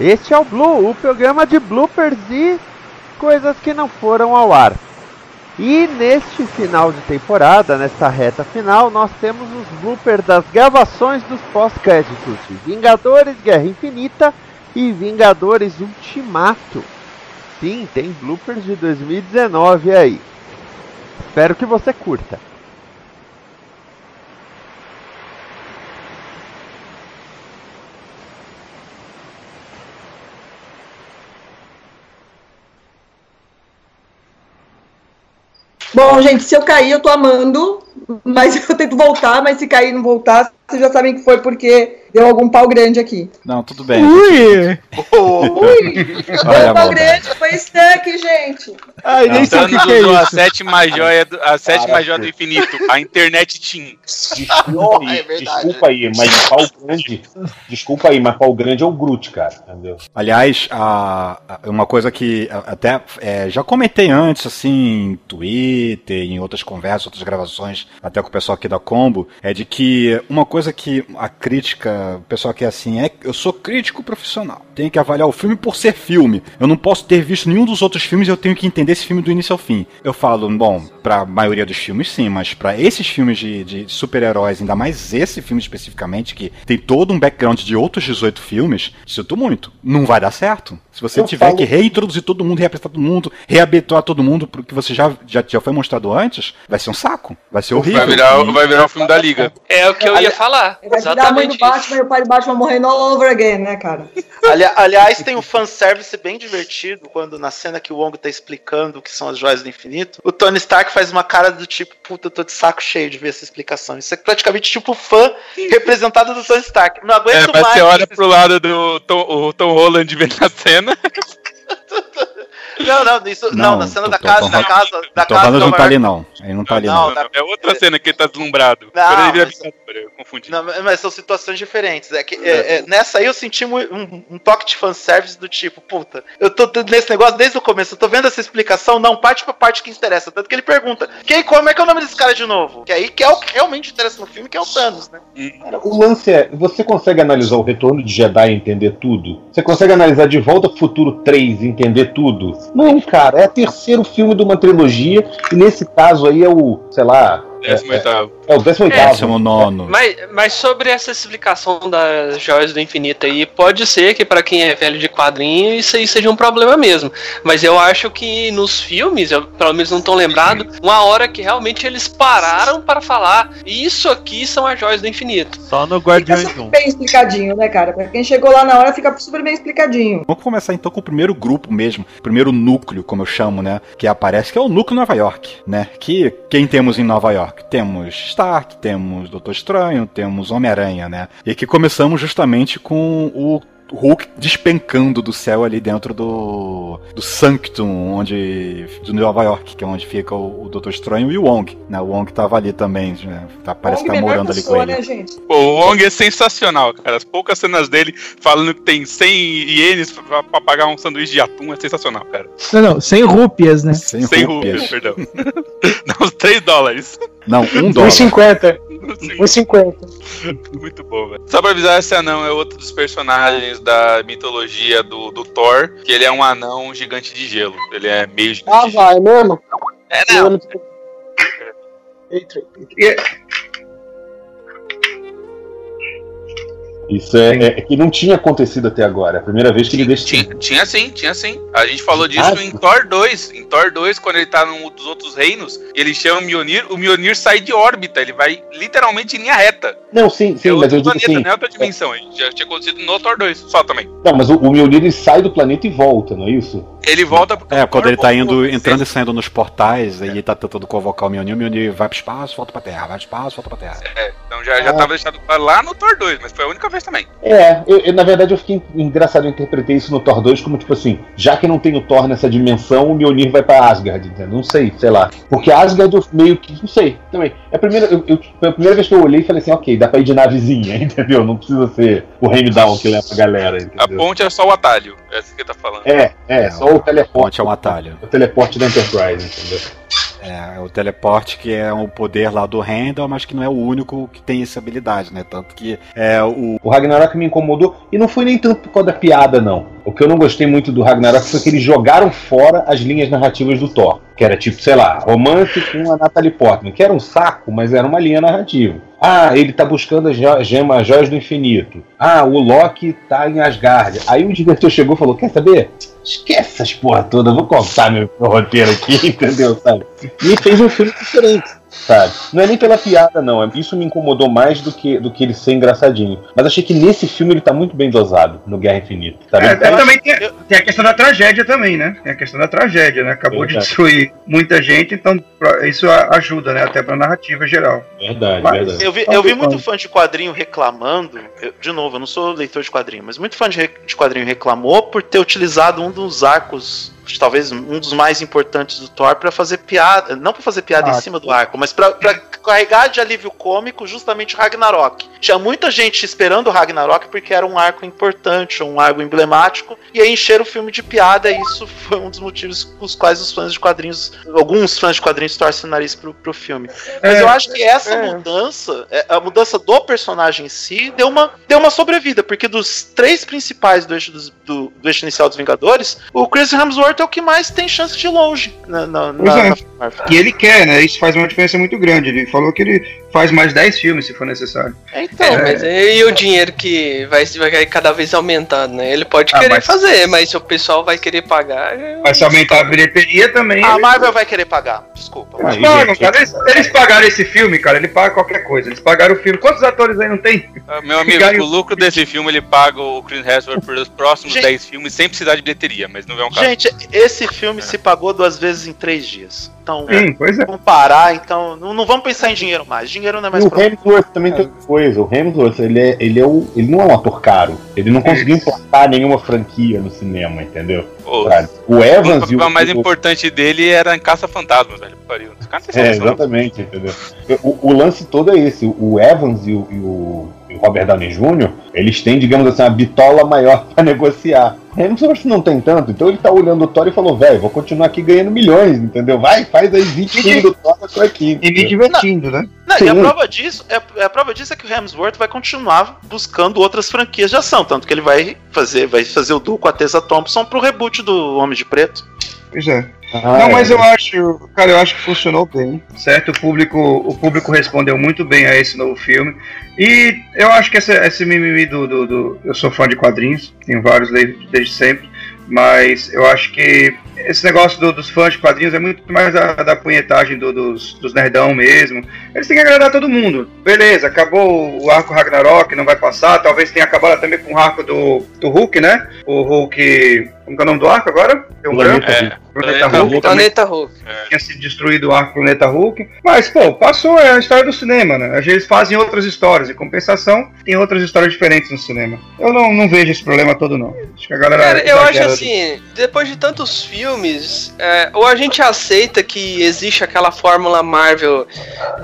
Este é o Blue, o programa de bloopers e coisas que não foram ao ar. E neste final de temporada, nesta reta final, nós temos os bloopers das gravações dos pós-créditos de Vingadores Guerra Infinita e Vingadores Ultimato. Sim, tem bloopers de 2019 aí. Espero que você curta. Bom, gente, se eu cair, eu tô amando, mas eu tento voltar, mas se cair e não voltar, vocês já sabem que foi porque deu algum pau grande aqui. Não, tudo bem. Ui! Ui! Deu um pau grande, foi stuck, gente. Ai, nem sei o que, que é usou a isso. sétima joia do, a sétima joia do infinito, a internet Team. Desculpa aí, É desculpa aí, mas pau grande. Desculpa aí, mas pau grande é o Groot, cara. Entendeu? Aliás, a, a- uma coisa que até é, já comentei antes, assim, em Twitter, em outras conversas, outras gravações, até com o pessoal aqui da Combo, é de que uma coisa que a crítica, o pessoal que é assim, é eu sou crítico profissional. Tenho que avaliar o filme por ser filme. Eu não posso ter visto nenhum dos outros filmes e eu tenho que entender esse filme do início ao fim. Eu falo, bom, pra maioria dos filmes sim, mas pra esses filmes de, de super-heróis, ainda mais esse filme especificamente, que tem todo um background de outros 18 filmes, sinto muito. Não vai dar certo. Se você Eu tiver falo- que reintroduzir todo mundo, reapresentar todo mundo, reabituar todo mundo pro que você já, já, já foi mostrado antes, vai ser um saco. Vai ser horrível. Vai virar, E- vai virar o filme da Liga. É o que eu ia falar. Vai virar a mãe do Exatamente Batman e o pai do Batman morrendo all over again, né, cara? Ali- aliás, tem um fanservice bem divertido quando na cena que o Wong tá explicando o que são as joias do infinito, o Tony Stark faz uma cara do tipo, puta, eu tô de saco cheio de ver essa explicação. Isso é praticamente tipo fã representado do Tony Stark. Não É, aguento mas mais. você olha pro lado do Tom, o Tom Holland vendo a cena. Não, não, isso, não, na cena Tom- da Tom- casa, Tom- da casa, da Tom casa Holland do não tá ali não. Ele não tá ali Não, não. É outra cena que ele tá deslumbrado. Não, ele vira mas- Não, mas são situações diferentes. É que, é, é, nessa aí eu senti mu- um, um toque de fanservice do tipo, puta, eu tô nesse negócio desde o começo, eu tô vendo essa explicação, não parte pra parte que interessa. Tanto que ele pergunta, quem, como é que é o nome desse cara de novo? Que aí que é o que realmente interessa no filme, que é o Thanos, né? Cara, o lance é: você consegue analisar o retorno de Jedi e entender tudo? Você consegue analisar de volta pro futuro 3 e entender tudo? Não, cara, é o terceiro filme de uma trilogia, e nesse caso aí é o, sei lá, Décimo oitavo. é o 18 Décimo nono. Mas, mas sobre essa explicação das joias do infinito aí, pode ser que pra quem é velho de quadrinho isso aí seja um problema mesmo. Mas eu acho que nos filmes, eu pelo menos não tô lembrado, uma hora que realmente eles pararam para falar isso aqui são as joias do infinito. Só no Fica Guardiões super 1. bem explicadinho, né, cara? Pra quem chegou lá na hora, fica super bem explicadinho. Vamos começar então com o primeiro grupo mesmo, o primeiro núcleo, como eu chamo, né? Que aparece, que é o núcleo Nova York, né? Que quem temos em Nova York? Temos Stark, temos Doutor Estranho, temos Homem-Aranha, né? E aqui começamos justamente com o Hulk despencando do céu ali dentro do, do Sanctum, onde de Nova York, que é onde fica o, o Doutor Estranho e o Wong, né? O Wong tava ali também, né? Tá- parece que tá melhor morando ali com ele. né? Pô, o Wong é sensacional, cara. As poucas cenas dele falando que tem 100 ienes pra, pra pagar um sanduíche de atum é sensacional, cara. Não, não, sem rúpias, né? Sem 100 rúpias. rupias, perdão. Uns 3 dólares. Não, um dólar. 1,50. 1,50. Muito bom, velho. Só pra avisar, esse anão é outro dos personagens da mitologia do, do Thor, que ele é um anão gigante de gelo. Ele é meio gigante Ah, de gelo. vai mesmo? É, não. Eitri. Isso é, é- é que não tinha acontecido até agora. É a primeira vez que ele deixa. Tinha, tinha sim, tinha sim. A gente falou disso Ah, em Thor 2. Em Thor 2, quando ele tá num dos outros reinos, e ele chama o Mjolnir, o Mjolnir sai de órbita, ele vai literalmente em linha reta. Não, sim, sim, é mas eu digo planeta, assim. não é outra dimensão. Já tinha acontecido no Thor 2, só também. Não, mas o, o Mjolnir ele sai do planeta e volta, não é isso? Ele volta porque É, quando ele tá indo, entrando e saindo nos portais, aí ele tá tentando convocar o Mjolnir, o Mjolnir vai pro espaço, volta pra terra, vai pro espaço, volta pra terra. É, então já, já tava deixado lá no Thor 2, mas foi a única vez também. É, eu, eu, na verdade eu fiquei engraçado, eu interpretei isso no Thor 2 como tipo assim, já que não tem o Thor nessa dimensão, o Mjolnir vai pra Asgard, entendeu? Não sei, sei lá. Porque Asgard eu meio que, não sei, também. É a primeira, eu, eu- foi a primeira vez que eu olhei e falei assim, ok, dá pra ir de navezinha, entendeu? Não precisa ser o Heimdall que leva a galera, A entendeu? ponte é só o atalho, é isso que ele tá falando. É, é, só o teleporte. Ponte é um atalho. O teleporte da Enterprise, entendeu? É, o teleporte que é um poder lá do Randall, mas que não é o único que tem essa habilidade, né? Tanto que é o. O Ragnarok me incomodou e não foi nem tanto por causa da piada, não. O que eu não gostei muito do Ragnarok foi que eles jogaram fora as linhas narrativas do Thor. Que era tipo, sei lá, romance com a Natalie Portman, que era um saco, mas era uma linha narrativa. Ah, ele tá buscando a jo- gema, as joias do infinito. Ah, o Loki tá em Asgard. Aí o diretor chegou e falou: Quer saber? Esquece essas porra toda, vou contar meu roteiro aqui, entendeu? Sabe? E fez um filme diferente, sabe? Não é nem pela piada, não. é- Isso me incomodou mais do que, do que ele ser engraçadinho. Mas achei que nesse filme ele tá muito bem dosado no Guerra Infinita. Tá É, também tem, tem a questão da tragédia também, né? Tem a questão da tragédia, né? Acabou de destruir muita gente, então pra- isso ajuda, né? Até pra narrativa geral. Verdade, Mas- verdade. Eu vi, eu vi muito fã de quadrinho reclamando. eu- de novo, eu não sou leitor de quadrinho, mas muito fã de, de quadrinho reclamou por ter utilizado um dos arcos, talvez um dos mais importantes do Thor, pra fazer piada. Não pra fazer piada Ah, em cima do arco, mas pra, pra carregar de alívio cômico justamente o Ragnarok. Tinha muita gente esperando o Ragnarok porque era um arco importante, um arco emblemático, e aí encheram o filme de piada, e isso foi um dos motivos pelos quais os fãs de quadrinhos, alguns fãs de quadrinhos torcem o nariz pro, pro filme. Mas É, eu acho que essa é. mudança, é, a mudança do personagem em si, deu uma, deu uma sobrevida, porque dos três principais do eixo, dos- do, do eixo inicial dos Vingadores, o Chris Hemsworth é o que mais tem chance de longe na, na, na- é. E ele quer, né? Isso faz uma diferença muito grande. Ele falou que ele faz mais 10 filmes se for necessário. É, Então, É, mas e o dinheiro que vai, vai cada vez aumentando, né? Ele pode Ah, querer mas- fazer, mas se o pessoal vai querer pagar. é- Mas se aumentar a bilheteria também. a ele- Marvel vai querer pagar, desculpa. Ah, Eles e, pagam, cara. Eles, eles pagaram esse filme, cara. Ele paga qualquer coisa. Eles pagaram o filme. Quantos atores aí não tem? Ah, Meu amigo, o lucro desse filme ele paga o Chris Hemsworth pelos próximos Gente- 10 filmes sem precisar de bilheteria, mas não é um caso. Gente, esse filme se pagou duas vezes em três dias. Então, Sim, pois é. vamos parar, então. Não, não vamos pensar em dinheiro mais. Dinheiro não é mais E o problema. Hemsworth também tem outra coisa. O Hemsworth, ele, é, ele, é o, ele não é um ator caro. Ele não conseguiu implantar nenhuma franquia no cinema, entendeu? Pô? O o Evans o, papel mais o- importante dele era em Caça Fantasmas, velho. Pariu. Esse cara não tem É, exatamente, entendeu? O, o lance todo é esse. O Evans e o, e o- e o Robert Downey Jr., eles têm, digamos assim, uma bitola maior pra negociar. Hemsworth não tem tanto, então ele tá olhando o Thor e falou, velho, vou continuar aqui ganhando milhões, entendeu? Vai, faz aí 20 filmes do Thor, eu tô aqui. E me divertindo, né? Não, e a prova disso é, a prova disso é que o Hemsworth vai continuar buscando outras franquias de ação, tanto que ele vai fazer, vai fazer o duo com a Tessa Thompson pro reboot do Homem de Preto. Pois é. Ah, não, é. mas eu acho, cara, eu acho que funcionou bem, certo? O público, o público respondeu muito bem a esse novo filme. E eu acho que essa, esse mimimi do, do, do- Eu sou fã de quadrinhos, tenho vários desde, desde sempre, mas eu acho que esse negócio do- dos fãs de quadrinhos é muito mais da, da punhetagem do- dos, dos nerdão mesmo. Eles têm que agradar todo mundo. Beleza, acabou o arco Ragnarok, não vai passar. Talvez tenha acabado também com o arco do, do Hulk, né? O Hulk. Como que é o nome do arco agora? Tem um branco? Planeta É, Planeta Planeta Hulk. Hulk. Planeta Hulk. tinha sido destruído o arco Planeta Hulk. Mas, pô, passou, é a história do cinema, né? Às vezes fazem outras histórias. Em compensação, tem outras histórias diferentes no cinema. Eu não, não vejo esse problema todo, não. Acho que a galera. Cara, eu acho assim, depois de tantos filmes, é, ou a gente aceita que existe aquela fórmula Marvel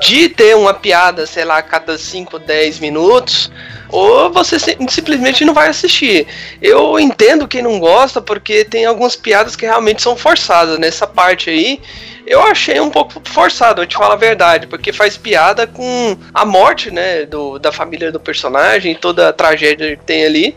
de ter uma piada, sei lá, a cada 5, 10 minutos, ou você sim- simplesmente não vai assistir. Eu entendo quem não gosta, porque tem algumas piadas que realmente são forçadas. Nessa parte aí, eu achei um pouco forçado, eu te falo a verdade, porque faz piada com a morte, né, do, da família do personagem, toda a tragédia que tem ali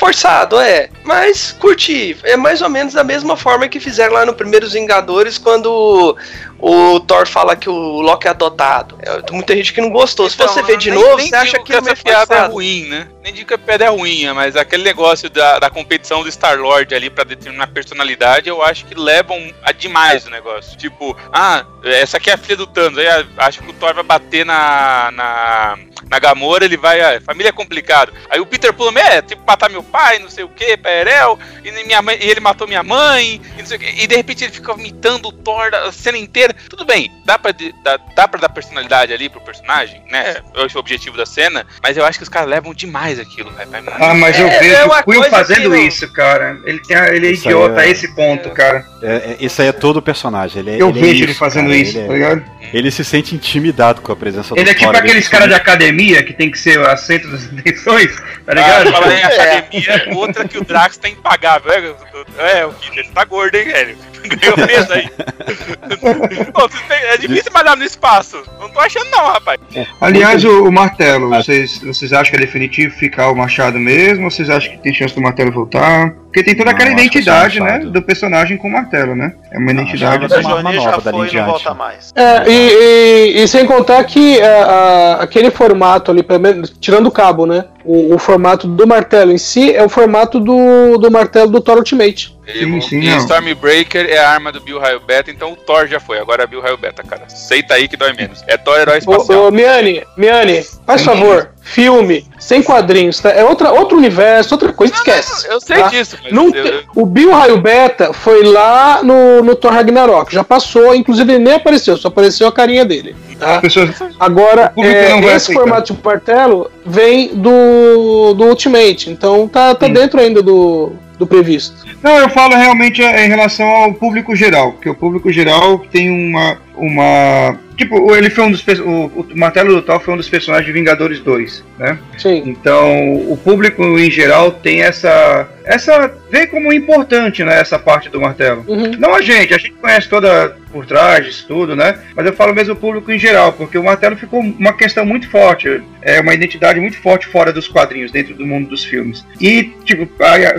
Forçado, é. Mas curti. É mais ou menos da mesma forma que fizeram lá no Primeiros Vingadores, quando o Thor fala que o Loki é adotado. É, muita gente que não gostou. Se Então, você vê de nem- novo, nem você acha que é essa meio piada é ruim, né? Nem digo que a piada é ruim, mas aquele negócio da, da competição do Star-Lord ali pra determinar a personalidade, eu acho que levam a demais o negócio. Tipo, ah, essa aqui é a filha do Thanos, aí acho que o Thor vai bater na, na, na Gamora, ele vai, ah, família é complicado. Aí o Peter Plum, é, tipo, matar meu pai, não sei o que, Perel, e, minha mãe, e ele matou minha mãe, e não sei o quê. E de repente ele fica imitando o Thor a cena inteira. Tudo bem, dá pra, dá, dá pra dar personalidade ali pro personagem, né? Esse é o objetivo da cena, mas eu acho que os caras levam demais aquilo, velho. Ah, mas eu É, vejo é o Quill coisa fazendo não- isso, cara. Ele, tem, a- ele é Isso idiota é- a esse ponto, cara. É, é, isso aí é todo o personagem. Ele, é- Eu ele é vejo ele isso, fazendo cara, isso, ele, tá é- ligado? ele se sente intimidado com a presença do Ele é tipo aqueles caras de academia que tem que ser o centro das atenções, tá Ah, ligado? falar em academia, outra que o Drax tá impagável. É, é o Peter, você tá gordo, hein, velho? Ganhou peso aí. Pô, é difícil malhar no espaço. Não tô achando não, rapaz. Aliás, o, o martelo, vocês, vocês acham que é definitivo ficar o machado mesmo? Ou vocês acham que tem chance do martelo voltar? Porque tem toda aquela é identidade, né? Do personagem com o martelo, né? É uma identidade. Machado é uma já nova dali foi em e não diante. volta mais. É, e, e- e sem contar que é, a- aquele formato ali, pelo menos, tirando o cabo, né? O, o formato do martelo em si é o formato do, do martelo do Thor Ultimate. Sim, sim, e não. Stormbreaker é a arma do Bill Raio Beta, então o Thor já foi. Agora é Bill Raio Beta, cara. Aceita aí que dói menos. É Thor herói espacial. Ô, ô, Miane, Miane, faz favor, filme, sem quadrinhos, tá? É outra, outro universo, outra coisa, esquece. Eu sei tá? disso, mas Não eu- tem- O Bill Raio Beta foi lá no, no Thor Ragnarok, já passou, inclusive ele nem apareceu, só apareceu a carinha dele. Tá? Pessoas, Agora, é, não esse aceitar. formato de martelo vem do, do Ultimate, então tá, tá Sim. dentro ainda do, do previsto. Não, eu falo realmente é, em relação ao público geral, porque o público geral tem uma. Uma tipo, ele foi um dos. O, o Martelo do Thor foi um dos personagens de Vingadores 2, né? Sim. Então, o público em geral tem essa. essa. vê como importante, né? Essa parte do martelo. Uhum. Não a gente, a gente conhece toda por trás disso tudo, né? Mas eu falo mesmo o público em geral, porque o martelo ficou uma questão muito forte, é uma identidade muito forte fora dos quadrinhos, dentro do mundo dos filmes. E, tipo,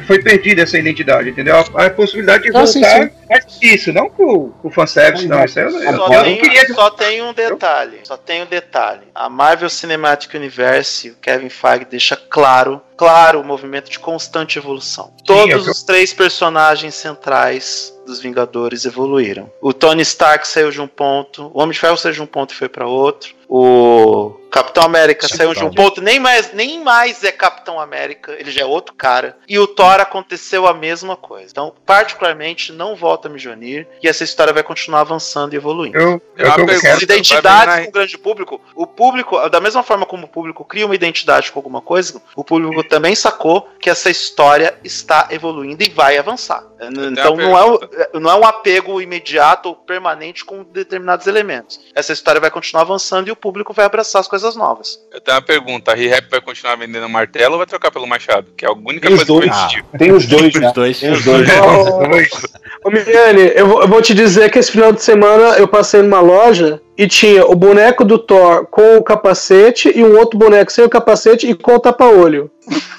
foi perdida essa identidade, entendeu? A, a possibilidade de Ah, sim, voltar sim. mas isso, não com o fanservice, não. Isso aí eu, eu, tem, queria. só tem um detalhe. Só tem um detalhe. A Marvel Cinematic Universe, o Kevin Feige deixa claro, claro, o movimento de constante evolução. Todos eu- os três personagens centrais dos Vingadores evoluíram. O Tony Stark saiu de um ponto, o Homem de Ferro saiu de um ponto e foi para outro. O Capitão América saiu de um ponto, nem mais, nem mais é Capitão América, ele já é outro cara. E o Thor aconteceu a mesma coisa. Então, particularmente, não volta a Mjolnir e essa história vai continuar avançando e evoluindo. Eu, É eu, eu pergunta. identidades com o grande público, o público, da mesma forma como o público cria uma identidade com alguma coisa, o público também sacou que essa história está evoluindo e vai avançar. Então uma não é, um, não é um apego imediato ou permanente com determinados elementos. Essa história vai continuar avançando e o público vai abraçar as coisas novas. Eu tenho uma pergunta: a Re-Rap vai continuar vendendo martelo ou vai trocar pelo machado? Que é a única Tem os coisa que dois. eu entendi. Tem os dois, Os né? dois. Tem os dois. Ô, vou- eu vou te dizer que esse final de semana eu passei numa loja e tinha o boneco do Thor com o capacete e um outro boneco sem o capacete e com o tapa-olho.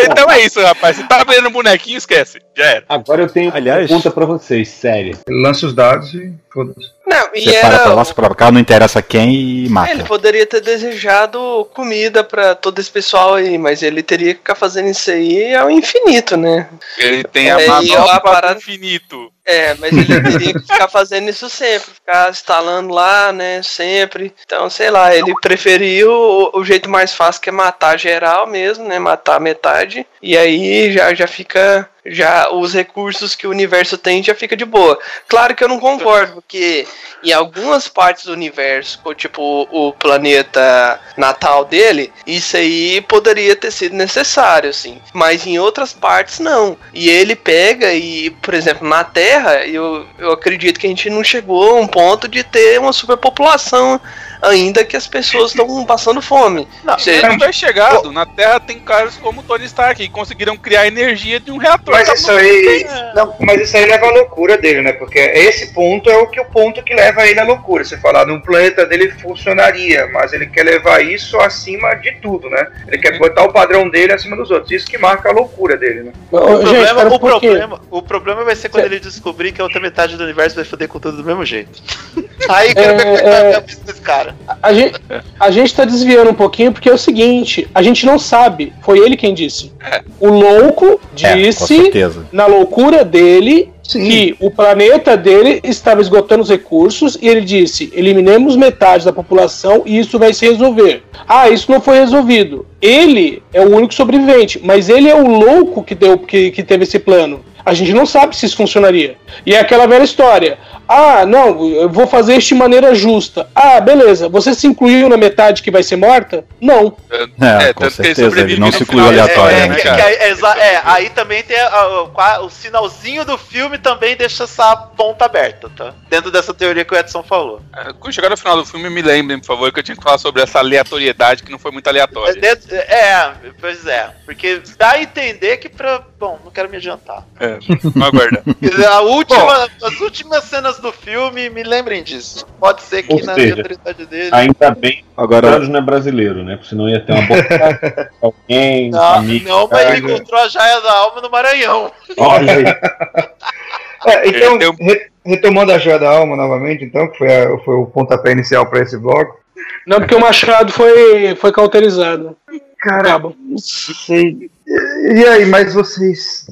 Então é isso, rapaz. Você tá vendendo bonequinho, esquece. Já era. Agora eu tenho Aliás- uma pergunta pra vocês, sério. Lança os dados e foda-se. Não, e Separa pra era. lá, separa pra cá, não interessa quem e mata. Ele poderia ter desejado comida pra todo esse pessoal aí, mas ele teria que ficar fazendo isso aí ao infinito, né? Ele tem É, a e manobra lá para infinito. É, mas ele teria que ficar fazendo isso sempre, ficar instalando lá, né, sempre. Então, sei lá, ele preferiu o, o jeito mais fácil que é matar geral mesmo, né, matar metade. E aí já, já fica, já os recursos que o universo tem já fica de boa. Claro que eu não concordo, porque em algumas partes do universo, tipo o planeta natal dele, isso aí poderia ter sido necessário, assim. Mas em outras partes não. E ele pega e, por exemplo, na Terra, eu, eu acredito que a gente não chegou a um ponto de ter uma superpopulação ainda que as pessoas estão passando fome. Não, Você- não vai chegado. Na Terra tem caras como Tony Stark que conseguiram criar energia de um reator. mas isso aí. Não, mas isso aí leva à loucura dele, né? Porque esse ponto é o que o ponto que leva ele à loucura. Você falar, no planeta dele funcionaria, mas ele quer levar isso acima de tudo, né? Ele quer botar o padrão dele acima dos outros. Isso que marca a loucura dele, né? Ô, O gente, problema, o, problema, o problema vai ser quando ele descobrir que a outra metade do universo vai foder com tudo do mesmo jeito. Aí quero ver como é que vai É, ser a vida desse cara. A gente, a gente tá desviando um pouquinho porque é o seguinte: a gente não sabe, foi ele quem disse. O louco É, disse, certeza. na loucura dele, que o planeta dele estava esgotando os recursos e ele disse: eliminemos metade da população e isso vai se resolver. Ah, isso não foi resolvido. Ele é o único sobrevivente, mas ele é o louco que, deu, que, que teve esse plano. A gente não sabe se isso funcionaria. E é aquela velha história. Ah, não, eu vou fazer isso de maneira justa. Ah, beleza. Você se incluiu na metade que vai ser morta? Não. É, com tanto que ele certeza. Ele não se incluiu É, aleatoriamente. É, é, é, aí também tem a- o, sinalzinho do filme também deixa essa ponta aberta, tá? Dentro dessa teoria que o Edson falou. É, Quando chegar no final do filme, me lembrem, por favor, que eu tinha que falar sobre essa aleatoriedade que não foi muito É, aleatória. dentro- é, pois é. Porque dá a entender que pra. Bom, não quero me adiantar. É, vamos aguardar. Quer dizer, A última, as últimas cenas do filme me lembrem disso. Pode ser que Ou na seja, aleatoriedade dele. Ainda bem o Agora, Thanos não é brasileiro, né? Porque senão ia ter uma boca alguém, Não, amigo. não, mas ele encontrou a joia da alma no Maranhão. Olha aí. É, então, re- retomando a joia da alma novamente, então, que foi, a- foi o pontapé inicial para esse bloco. Não, porque o Machado foi, foi cauterizado. Cara, Acaba. não sei. E aí, mas vocês.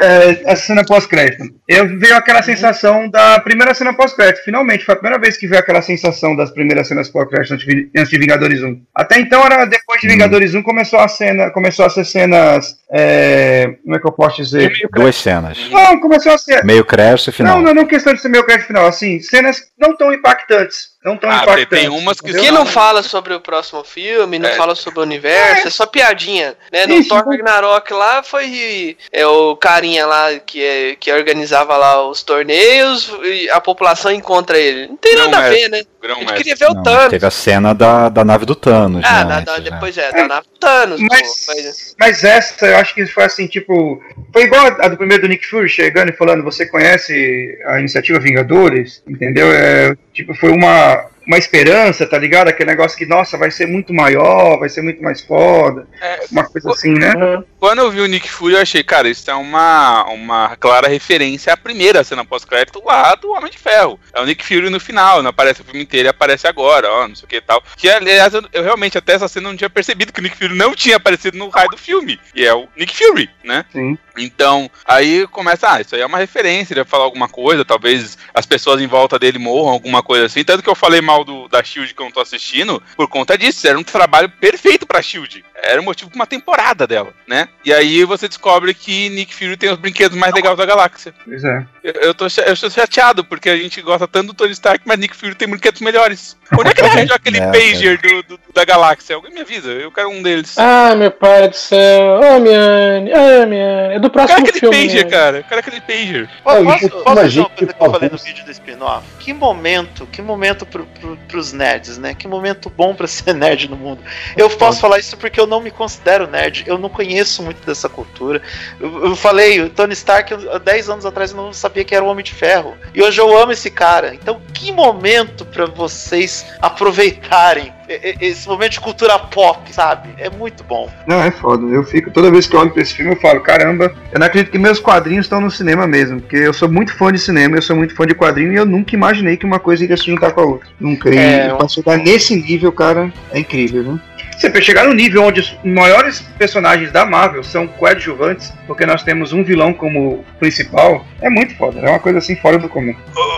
É, a cena pós-crédito. Eu veio aquela sensação da primeira cena pós-crédito. Finalmente, foi a primeira vez que veio aquela sensação das primeiras cenas pós-crédito antes de- Vingadores 1. Até então, era depois de Vingadores 1, começou a cena. Começou a ser cenas. é, como é que eu posso dizer? duas cenas. Não, começou a ser. Meio crédito e final. Não, não, não questão de ser meio crédito final. Assim, cenas não tão impactantes. Não tão Ah, tem, impactantes. tem umas que não fala sobre o próximo filme, não É. fala sobre o universo, é, só piadinha, né? No Isso, Thor então- Ragnarok lá foi é, o carinha lá que, é, que organizava lá os torneios e a população encontra ele. Não tem Não, nada a mas- ver, né? Grão A gente mestre. queria ver o Não, Thanos. teve a cena da, da nave do Thanos. Ah, né, antes, na- né? depois é, da nave do Thanos. pô, Mas, mas- mas essa eu acho que foi assim, tipo. Foi igual a do primeiro do Nick Fury chegando e falando: Você conhece a iniciativa Vingadores? Entendeu? É, tipo, foi uma, uma esperança, tá ligado? Aquele negócio que, nossa, vai ser muito maior, vai ser muito mais foda. É, Uma coisa assim, né? Quando eu vi o Nick Fury, eu achei, cara, isso é uma, uma clara referência à primeira cena pós-crédito lá do Homem de Ferro. É o Nick Fury no final, não aparece o filme inteiro e aparece agora, ó, não sei o que e tal. Que, aliás, eu, eu realmente até essa cena não tinha percebido que o Nick Fury não tinha aparecido no raio do filme. E é o Nick Fury, né? Sim. Então, aí começa, ah, isso aí é uma referência, ele vai falar alguma coisa, talvez as pessoas em volta dele morram, alguma coisa assim. Tanto que eu falei mal do, da Shield que eu não tô assistindo, por conta disso. Era um trabalho perfeito pra Shield. Era o motivo pra uma temporada dela, né? E aí você descobre que Nick Fury tem os brinquedos mais legais da galáxia. Pois é. Eu, eu, tô, eu estou chateado, porque a gente gosta tanto do Tony Stark, mas Nick Fury tem brinquedos melhores. Onde é que ele arranjou aquele É, pager do, do- da galáxia? Alguém me avisa, eu quero um deles. Ah, meu pai do céu. Ô, Miane. Ah, Miane. É do eu quero próximo aquele filme. pager, Miane. cara. Eu quero aquele pager. Posso, posso uma dizer gente uma coisa que eu falei no vídeo do spin-off? Que momento, que momento pro, pro, pros nerds, né? Que momento bom pra ser nerd no mundo. Eu posso falar isso porque eu não me considero nerd, eu não conheço muito dessa cultura. Eu, eu falei, o Tony Stark, há 10 anos atrás eu não sabia que era o Homem de Ferro. E hoje eu amo esse cara. Então, que momento pra vocês aproveitarem esse momento de cultura pop, sabe? É muito bom. Não, é foda. Eu fico, toda vez que eu olho pra esse filme, eu falo, caramba, eu não acredito que meus quadrinhos estão no cinema mesmo. Porque eu sou muito fã de cinema, eu sou muito fã de quadrinho e eu nunca imaginei que uma coisa iria se juntar com a outra. Nunca. E É, pra chegar nesse nível, cara, é incrível, viu? Você pra chegar no nível onde os maiores personagens da Marvel são coadjuvantes, porque nós temos um vilão como principal, é muito foda. É uma coisa assim fora do comum.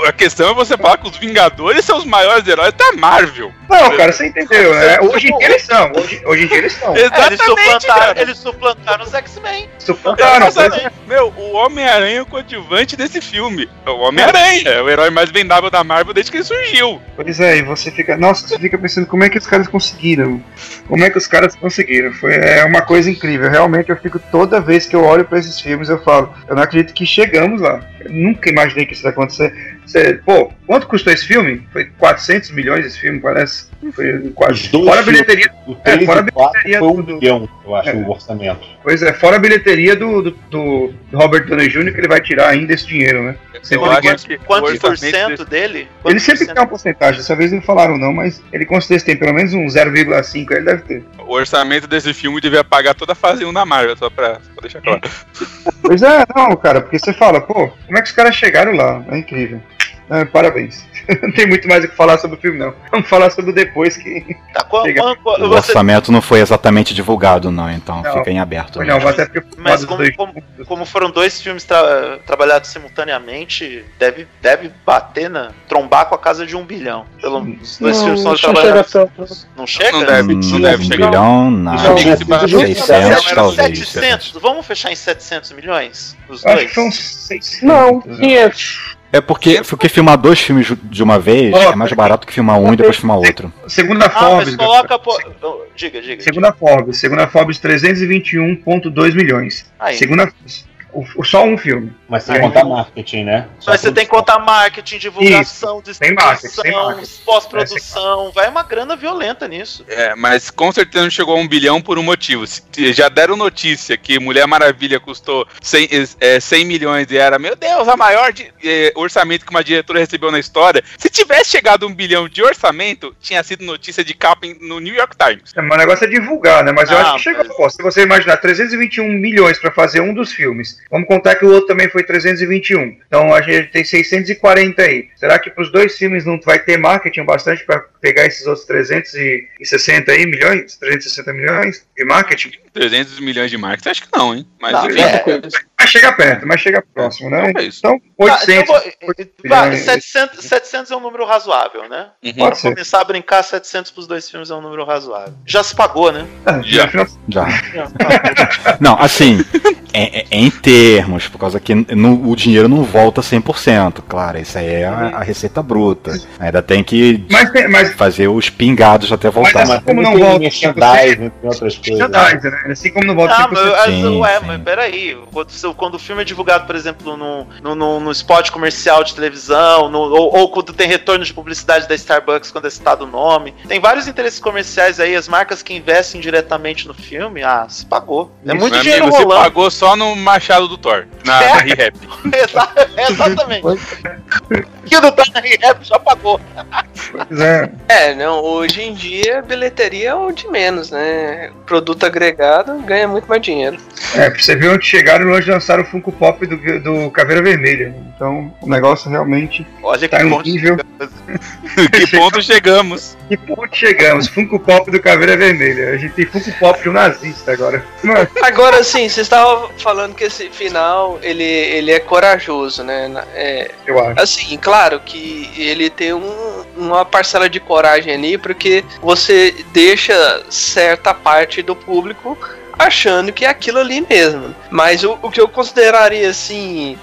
A questão é você falar que os Vingadores são os maiores heróis da Marvel. Não, cara, você entendeu, né? Hoje em dia eles são. Hoje, hoje em dia eles são. É, eles, Exatamente, suplantaram, cara. eles suplantaram os X-Men. Suplantaram, Exatamente. Meu, o Homem-Aranha é o coadjuvante desse filme. É o Homem-Aranha, é o herói mais vendável da Marvel desde que ele surgiu. Pois é, e você fica. Nossa, você fica pensando como é que os caras conseguiram. Como é que os caras conseguiram? Foi é uma coisa incrível. Realmente eu fico toda vez que eu olho pra esses filmes, eu falo, eu não acredito que chegamos lá. Eu nunca imaginei que isso ia acontecer. Você, pô, quanto custou esse filme? Foi 400 milhões esse filme, parece. Foi quase. Fora a bilheteria. O 3 É, fora a 4 bilheteria foi um do- bilhão, eu acho, É. o orçamento. Pois é, fora a bilheteria do, do, do Robert Downey Jr., que ele vai tirar ainda esse dinheiro, né? Eu Sempre- acho que Quantos por cento dele? Ele sempre tem uma porcentagem, dessa vez não falaram não, mas ele com certeza tem pelo menos um 0,5, ele deve ter. O orçamento desse filme devia pagar toda a fase 1 da Marvel, só pra, pra deixar claro. Pois é, não, cara, porque você fala, pô, como é que os caras chegaram lá? É incrível. É, parabéns. Não tem muito mais o que falar sobre o filme, não. Vamos falar sobre o depois que. Tá, qual- Chega. qual- qual- O você- orçamento não foi exatamente divulgado, não, então Não. fica em aberto. Né? não, até porque Mas como, dois- como, como foram dois filmes tra- trabalhados simultaneamente, deve, deve bater na. trombar com a casa de um bilhão. Pelo os dois filmes são não chega trabalhados. Não chega? Não deve, Hum, não deve um chegar. bilhão, nada. Não, Tem que se basear- 600 talvez. 700? Vamos fechar em 700 milhões? Os Eu Acho dois? que uns 600. Não, né? 500. É porque, porque filmar dois filmes de uma vez Ó, é mais barato que filmar um e depois filmar outro. Segundo a Ah, Forbes. mas coloca. Pô... oh, Diga, diga. Segundo a Forbes, segundo a Forbes, 321,2 milhões. Aí. Segundo a, o, o- só um filme. Mas sem É. contar marketing, né? Só Mas você tem que contar marketing, divulgação, tem distribuição, marketing. pós-produção. Vai uma grana violenta nisso. É, mas com certeza não chegou a um bilhão por um motivo. Já deram notícia que Mulher Maravilha custou 100, é, 100 milhões e era, meu Deus, a maior de- é, orçamento que uma diretora recebeu na história. Se tivesse chegado a um bilhão de orçamento, tinha sido notícia de capa no New York Times. É, mas o negócio é divulgar, né? Mas eu Ah, acho que chegou. mas- Pô, se você imaginar 321 milhões pra fazer um dos filmes, vamos contar que o outro também foi 321. Então a gente tem 640 aí. Será que pros dois filmes não vai ter marketing bastante pra pegar esses outros 360 aí milhões? 360 milhões de marketing? 300 milhões de marketing, acho que não, hein? Mas Não, enfim, é, Mas chega perto, mas chega próximo, né? Então é isso. Então, Tá, 800. então vou- vai, milhões. 700, 700 é um número razoável, né? Uhum. Ser. começar a brincar, 700 pros dois filmes é um número razoável. Já se pagou, né? Ah, Já. afinal, Já. Não, assim, é, é- é em termos, por causa que no- o dinheiro não volta 100%, claro, isso aí é a, a receita bruta. Ainda tem que Mas, tem- mas fazer os pingados até voltar. Mas Como Como não tem volta merchandising, entre outras coisas. né? Assim como não volta Ah, 100%. mas, Sim, ué, sim. mas peraí. Quando, se- quando o filme é divulgado, por exemplo, no, no, no, no spot comercial de televisão, no- ou, ou quando tem retorno de publicidade da Starbucks quando é citado o nome. Tem vários interesses comerciais aí, as marcas que investem diretamente no filme, ah, se pagou. É muito dinheiro amigo, você rolando. pagou só no Machado do Thor, na, na. Exa- Exatamente. que não tá na rap já pagou. Pois é. É, não, hoje em dia bilheteria é o de menos, né? Produto agregado ganha muito mais dinheiro. É, pra você ver onde chegaram e onde lançaram o Funko Pop do, do Caveira Vermelha. Então, o negócio realmente Olha tá que em ponto. nível. que ponto chegamos? Que ponto chegamos? Funko Pop do Caveira Vermelha. A gente tem Funko Pop de um nazista agora. Agora sim, você estava falando que esse final ele, ele é corajoso, né? É, eu acho. assim, claro que ele tem um- uma parcela de coragem ali, porque você deixa certa parte do público achando que é aquilo ali mesmo. Mas o, o que eu consideraria assim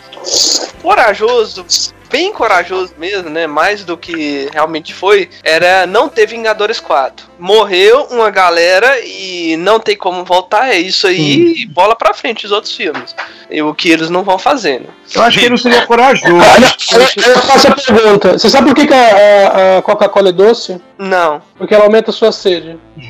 corajoso, bem corajoso mesmo, né? Mais do que realmente foi, era não ter Vingadores 4. Morreu uma galera e não tem como voltar, é isso aí, e bola pra frente os outros filmes. E o que eles não vão fazendo. Eu acho que ele não seria corajoso. Eu, eu faço a pergunta. Você sabe por que, que a, a- Coca-Cola é doce? Não. Porque ela aumenta a sua sede.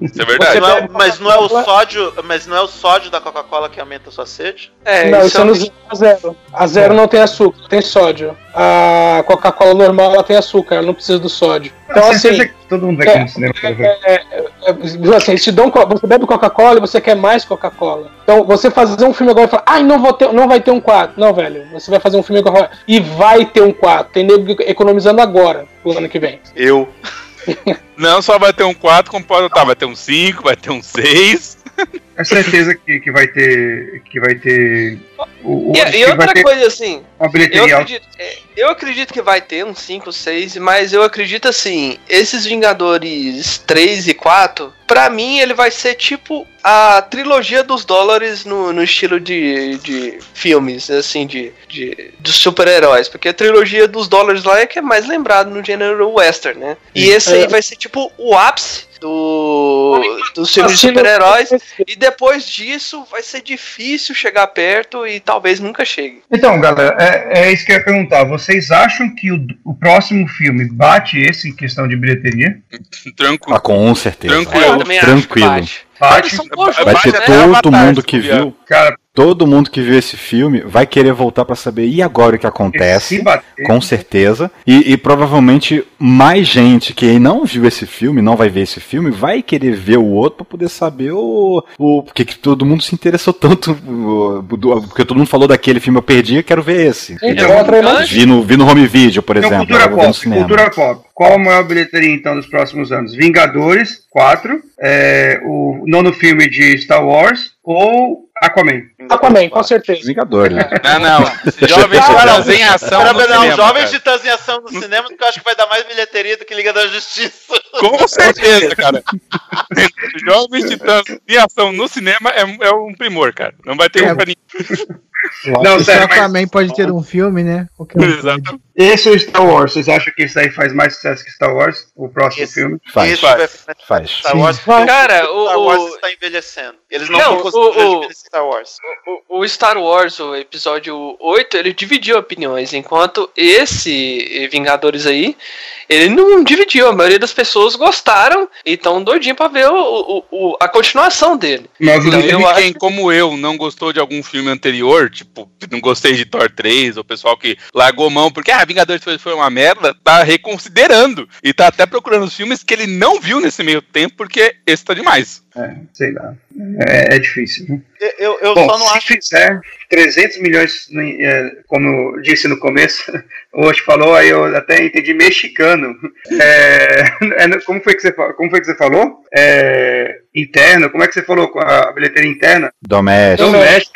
Isso é verdade. Não é- mas não é o sódio, mas não é o sódio da Coca-Cola que aumenta a sua sede? É, não, isso é é no zero a zero. A zero não tem açúcar, tem sódio. A Coca-Cola normal ela tem açúcar, ela não precisa do sódio. Então, Tenho assim, que todo mundo vai é, cinema é, é, é, assim, eles te dão você bebe Coca-Cola e você quer mais Coca-Cola. Então, você fazer um filme agora e falar, ai, não, vou ter, não vai ter um 4. Não, velho, você vai fazer um filme agora e vai ter um 4. Tem nego economizando agora, pro ano que vem. Eu. Não só vai ter um 4, como pode tá, vai ter um 5, vai ter um 6. É certeza que, que vai ter. Que vai ter. O, o, E, que e outra vai ter coisa assim, uma eu acredito, é, eu acredito que vai ter uns 5, 6, mas eu acredito assim, esses Vingadores 3 e 4, pra mim ele vai ser tipo a trilogia dos dólares no, no estilo de, de filmes, assim, de, de, de super-heróis. Porque a trilogia dos dólares lá é que é mais lembrado no gênero western, né? E esse aí É. vai ser tipo o ápice do, dos filmes de super-heróis. E depois disso vai ser difícil chegar perto e talvez nunca chegue. Então, galera, é, é isso que eu ia perguntar. Vocês acham que o, o próximo filme bate esse em questão de bilheteria? Tranquilo. Ah, com certeza. Tranquilo. Tranquilo. bate. Bate. Bate até todo Avatar, mundo que viu. Cara, Todo mundo que viu esse filme vai querer voltar pra saber e agora o que acontece. Com certeza. E, e provavelmente mais gente que não viu esse filme, não vai ver esse filme, vai querer ver o outro pra poder saber o. o porque que todo mundo se interessou tanto. o- do- porque todo mundo falou daquele filme eu perdi, eu quero ver esse. Então. Vi no, vi no home video, por Então, exemplo. cultura pop, cultura pop. Qual a maior bilheteria, então, dos próximos anos? Vingadores, 4. É, o nono filme de Star Wars ou Aquaman? Aquaman, com certeza. Vingadores. Não, não. Jovens Titãs em ação. No não, cinema, Jovens. Titãs em Ação no cinema, que eu acho que vai dar mais bilheteria do que Liga da Justiça. Com certeza, cara. Jovens Titãs em ação no cinema é, é um primor, cara. Não vai ter É. um pra ninguém. Não, sério, mas Aquaman pode ter um filme, né? Um. Exato. esse é o Star Wars. Vocês acham que esse aí faz mais sucesso que Star Wars? O próximo Esse- filme? Faz. Vai Faz. Star Wars. Cara, o Star Wars está envelhecendo. Eles não, Não, vão conseguir o- o- Star Wars. o- o Star Wars, o episódio 8, ele dividiu opiniões, enquanto esse Vingadores aí, ele não dividiu. A maioria das pessoas gostaram e estão doidinho pra ver o, o- a continuação dele. Mas Então, o- eu acho- quem, como eu, não gostou de algum filme anterior, tipo, não gostei de Thor 3, ou o pessoal que largou mão porque, ah, Vingadores foi, foi uma merda, tá reconsiderando. E tá até procurando os filmes que ele não viu nesse meio tempo, porque esse tá demais. É, sei lá. É, é difícil. né? Eu, eu, Bom, só não se acho. fizer 300 milhões, é, como eu disse no começo, o Osh falou, aí eu até entendi mexicano. É, é, como, foi que você, como foi que você falou? É, interno, como é que você falou com a bilheteria interna? Doméstico. Do México.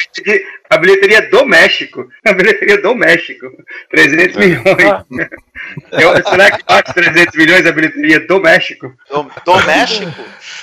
A bilheteria do México. A bilheteria do México. 300 milhões. Eu- será que bate 300 milhões a bilheteria do México? Do, do México?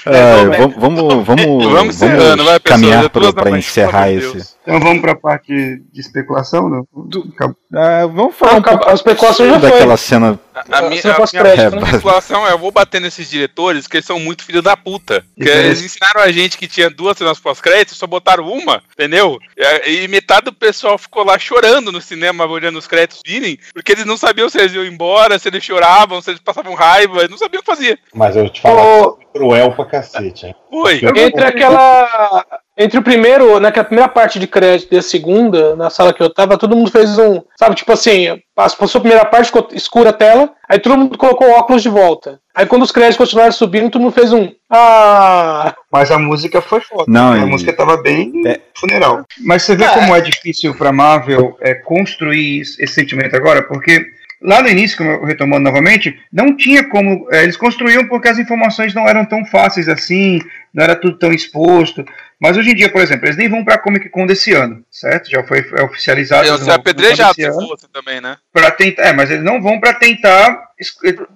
É, Doméstico. vamos, vamos, vamos, Vamos encerrando, vai, pessoal, caminhar para encerrar esse. Então vamos para a parte de especulação? Não? Acabou. Ah, vamos falar Não, um a especulação já foi. daquela cena. A, a a minha crédito, né? situação é, eu vou bater nesses diretores que eles são muito filhos da puta. Porque Isso. eles ensinaram a gente que tinha duas cenas pós-créditos, só botaram uma, entendeu? E, e metade do pessoal ficou lá chorando no cinema, olhando os créditos virem, porque eles não sabiam se eles iam embora, se eles choravam, se eles passavam raiva, eles não sabiam o que fazer. Mas eu te falar, cruel pra cacete, hein? Oi. Entre aquela. Entre o primeiro, naquela primeira parte de crédito e a segunda, na sala que eu tava, todo mundo fez um. Sabe, tipo assim, passou a primeira parte, ficou escura a tela, aí todo mundo colocou óculos de volta. Aí quando os créditos continuaram subindo, todo mundo fez um. Ah! Mas a música foi foda. Não, a e- música tava bem É. funeral. Mas você vê como é difícil pra Marvel é, construir esse sentimento agora, porque lá no início, como eu retomando novamente, não tinha como. é, eles construíam porque as informações não eram tão fáceis assim, não era tudo tão exposto. Mas hoje em dia, por exemplo, eles nem vão pra Comic Con desse ano, certo? Já foi é, oficializado. Eles ser vão pra Comic Con apedrejado desse se ano fosse também, né? pra tentar, é, mas eles não vão pra tentar es-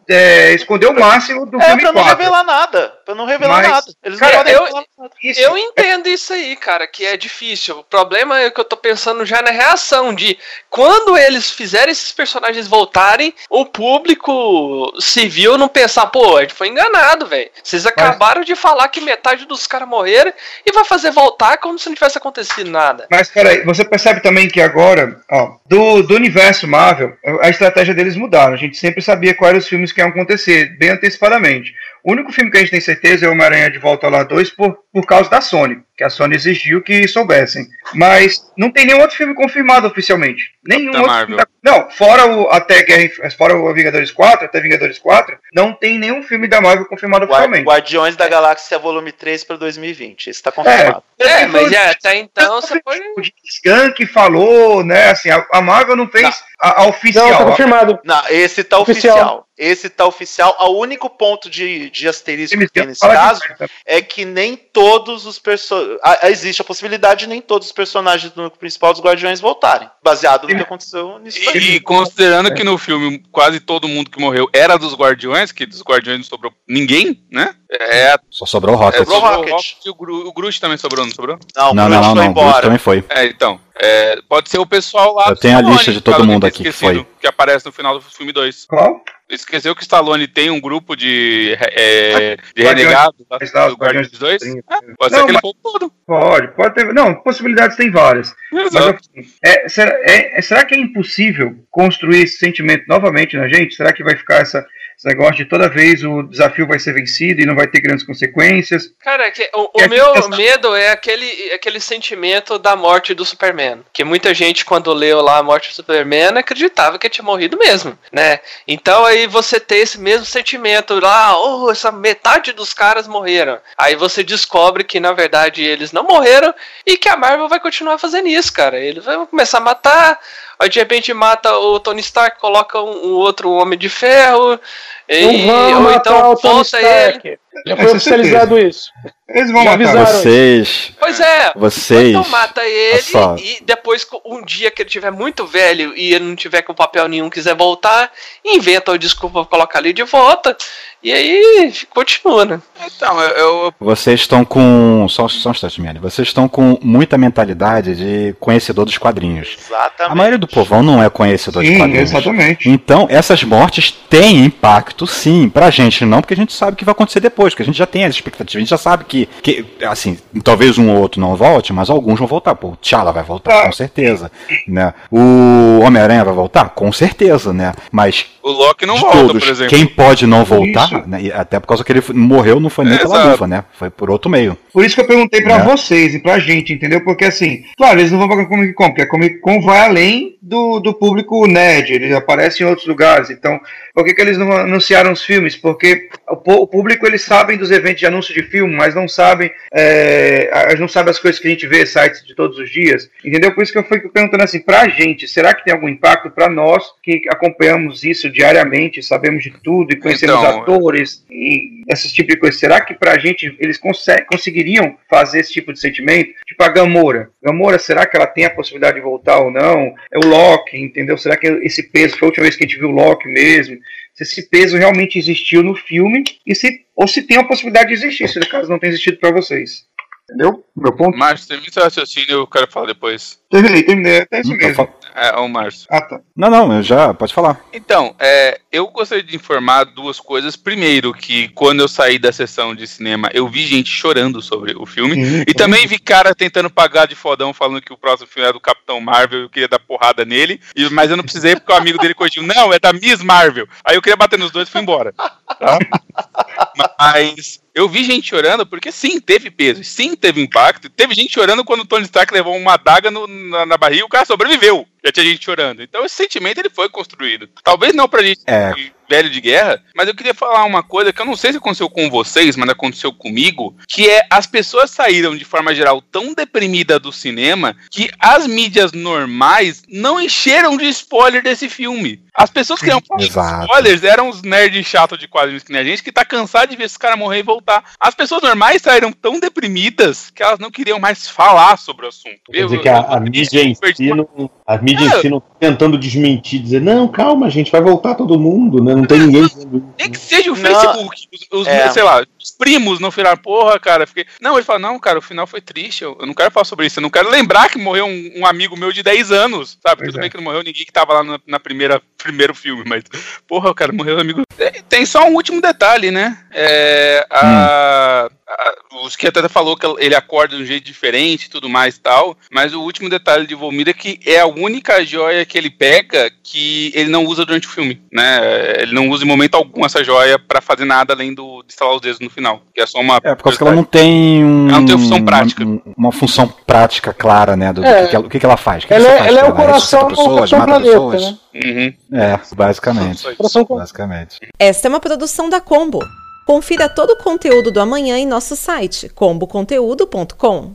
é, esconder o máximo do É, filme pra não 4. revelar nada. Pra não revelar Mas, nada. Eles cara, não podem eu- revelar nada. Isso. Eu entendo isso aí, cara, que é difícil. O problema é que eu tô pensando já na reação de quando eles fizerem esses personagens voltarem, o público civil não pensar, pô, a gente foi enganado, velho. Vocês acabaram de falar que metade dos caras morreram e vai fazer voltar como se não tivesse acontecido nada. Mas peraí, você percebe também que agora, ó, do, do universo Marvel, a estratégia deles mudaram. A gente sempre sabia quais os filmes que iam acontecer, bem antecipadamente. O único filme que a gente tem certeza é o Homem-Aranha de Volta lá 2 por, por causa da Sony, que a Sony exigiu que soubessem. Mas não tem nenhum outro filme confirmado oficialmente. Nenhum Da outro Marvel. filme da- Não, fora o até Guerra, fora o Vingadores 4, até Vingadores 4, não tem nenhum filme da Marvel confirmado Guar- oficialmente. Guardiões da Galáxia Volume 3 pra 2020. Esse tá confirmado. É, mas é, até então você pode. O Skunk falou, né? Assim, a, a Marvel não fez a, a oficial. Não, tá A- confirmado. Não, esse tá Oficial. oficial. Esse tá oficial. O único ponto de, de asterisco que tem nesse caso merda. é que nem todos os personagens. Existe a possibilidade de nem todos os personagens do núcleo principal dos Guardiões voltarem. Baseado no que aconteceu nisso aí. E, e considerando que no filme quase todo mundo que morreu era dos Guardiões, que dos Guardiões não sobrou ninguém, né? É, Só sobrou o Rocket. sobrou Sobrou o Rocket. Rocket e o, Gru, o Groot também sobrou, não sobrou? Não, Não, o não, Groot não, foi não. O Groot embora. também foi. É, então. é, pode ser o pessoal lá. Eu do tenho a lista de todo mundo aqui que esquecido, foi. Que aparece no final do filme 2. Qual? Esqueceu que Stallone tem um grupo de, é, de renegados lá do Guardiões 2? Trinta. Ah, pode Não, ser que ele mas- for todo. Pode, pode ter. Não, possibilidades tem várias. Mas, Exato. assim, é, será, é- é- será que é impossível construir esse sentimento novamente na gente? Será que vai ficar essa, esse negócio de toda vez o desafio vai ser vencido e não vai ter grandes consequências? Cara, que- o, o meu medo é aquele, aquele sentimento da morte do Superman. Que muita gente, quando leu lá a morte do Superman, acreditava que ele tinha morrido mesmo, né? Então aí você tem esse mesmo sentimento lá, oh, essa metade dos caras morreram. Aí você descobre que na verdade eles não morreram e que a Marvel vai continuar fazendo isso, cara. Eles vão começar a matar, aí de repente mata o Tony Stark, coloca um, um outro Homem de Ferro. E, Não vão então o Tony volta ele. Já É, foi oficializado isso. Eles vão Já matar. avisaram. Vocês. Pois é, Vocês. então mata ele só. e depois, um dia que ele tiver muito velho e ele não tiver com papel nenhum quiser voltar, inventa uma desculpa pra colocar ali de volta. E aí continua, né? Então, eu, eu- Vocês estão com. Só, só um instante, Miane. Vocês estão com muita mentalidade de conhecedor dos quadrinhos. Exatamente. A maioria do povão não é conhecedor de Sim, quadrinhos. exatamente. Então, essas mortes têm impacto, sim. Pra gente não, porque a gente sabe o que vai acontecer depois, porque a gente já tem as expectativas. A gente já sabe que, que assim, talvez um ou outro não volte, mas alguns vão voltar. Pô, o T'Challa vai voltar, Ah. com certeza. Né? O Homem-Aranha vai voltar? Com certeza, né? Mas o Loki não de volta, todos, por exemplo. quem pode não voltar, né, até por causa que ele morreu, não foi nem pela Exato. luva, né? Foi por outro meio. Por isso que eu perguntei pra Né? vocês e pra gente, entendeu? Porque assim, claro, eles não vão pra Comic Con, porque a Comic Con vai além do, do público nerd, eles aparecem em outros lugares. Então, por que, que eles não anunciaram os filmes? Porque o, público, eles sabem dos eventos de anúncio de filme, mas não sabem, é, não sabem as coisas que a gente vê, sites de todos os dias, entendeu? Por isso que eu fui perguntando assim, pra gente, será que tem algum impacto pra nós que acompanhamos isso diariamente, sabemos de tudo e conhecemos Então, atores e esse tipo de coisa? Será que pra gente eles conse- conseguiriam fazer esse tipo de sentimento? Tipo a Gamora. Gamora, será que ela tem a possibilidade de voltar ou não? É o Loki, entendeu? Será que esse peso foi a última vez que a gente viu o Loki mesmo? Se esse peso realmente existiu no filme e se, ou se tem a possibilidade de existir, se no caso não tem existido pra vocês. Entendeu? Meu ponto? Márcio, termina seu raciocínio, eu quero falar depois. Terminei, terminei. É isso mesmo. É, o Márcio. Ah, tá. Não, não, eu já. Pode falar. Então, é, eu gostaria de informar duas coisas. Primeiro, que quando eu saí da sessão de cinema, eu vi gente chorando sobre o filme. Sim, E também vi cara tentando pagar de fodão, falando que o próximo filme é do Capitão Marvel, eu queria dar porrada nele, e- mas eu não precisei porque o amigo dele corrigiu. Não, é da Miss Marvel. Aí eu queria bater nos dois e fui embora. tá? Mas eu vi gente chorando porque sim, teve peso, sim, teve impacto. Teve gente chorando quando o Tony Stark levou uma adaga no- na, na barriga e o cara sobreviveu. Já tinha gente chorando. Então esse sentimento ele foi construído. Talvez não pra gente É. velho de guerra, mas eu queria falar uma coisa que eu não sei se aconteceu com vocês, mas aconteceu comigo, que é as pessoas saíram de forma geral tão deprimidas do cinema que as mídias normais não encheram de spoiler desse filme. As pessoas que Exato. spoilers eram os nerds chatos de quadrinhos que nem a gente, que tá cansado de ver esse cara morrer e voltar. As pessoas normais saíram tão deprimidas que elas não queriam mais falar sobre o assunto. Quer dizer que a, a mídia em si não, a mídia Não tá tentando desmentir, dizer, não, calma, gente, vai voltar todo mundo, né? Não tem ninguém Nem que seja o Não. Facebook, os, os- É. sei lá, os primos não falaram, porra, cara, fiquei. Não, ele fala, não, cara, o final foi triste, eu, eu não quero falar sobre isso, eu não quero lembrar que morreu um, um amigo meu de 10 anos, sabe? Pois Tudo é. bem que não morreu ninguém que tava lá na, na primeira primeiro filme, mas, porra, cara, morreu um amigo. Tem- Tem só um último detalhe, né? É, a, a- os que até falou que ele acorda de um jeito diferente e tudo mais e tal, mas o último detalhe de Volmir é que é a única joia que ele pega que ele não usa durante o filme, né? Ele não usa em momento algum essa joia pra fazer nada além do, de estalar os dedos no final, que é só uma É, por causa que ela não tem um, Ela não tem função prática. Uma, uma função prática clara, né? Do, do É. que, que ela, o que, que ela faz. Que Ela que é, faz ela é o coração Ressuscita do planeta, pessoas. né? Uhum. É, basicamente. Coração Basicamente. Esta é uma produção da Combo. Confira todo o conteúdo do amanhã em nosso site comboconteúdo.com.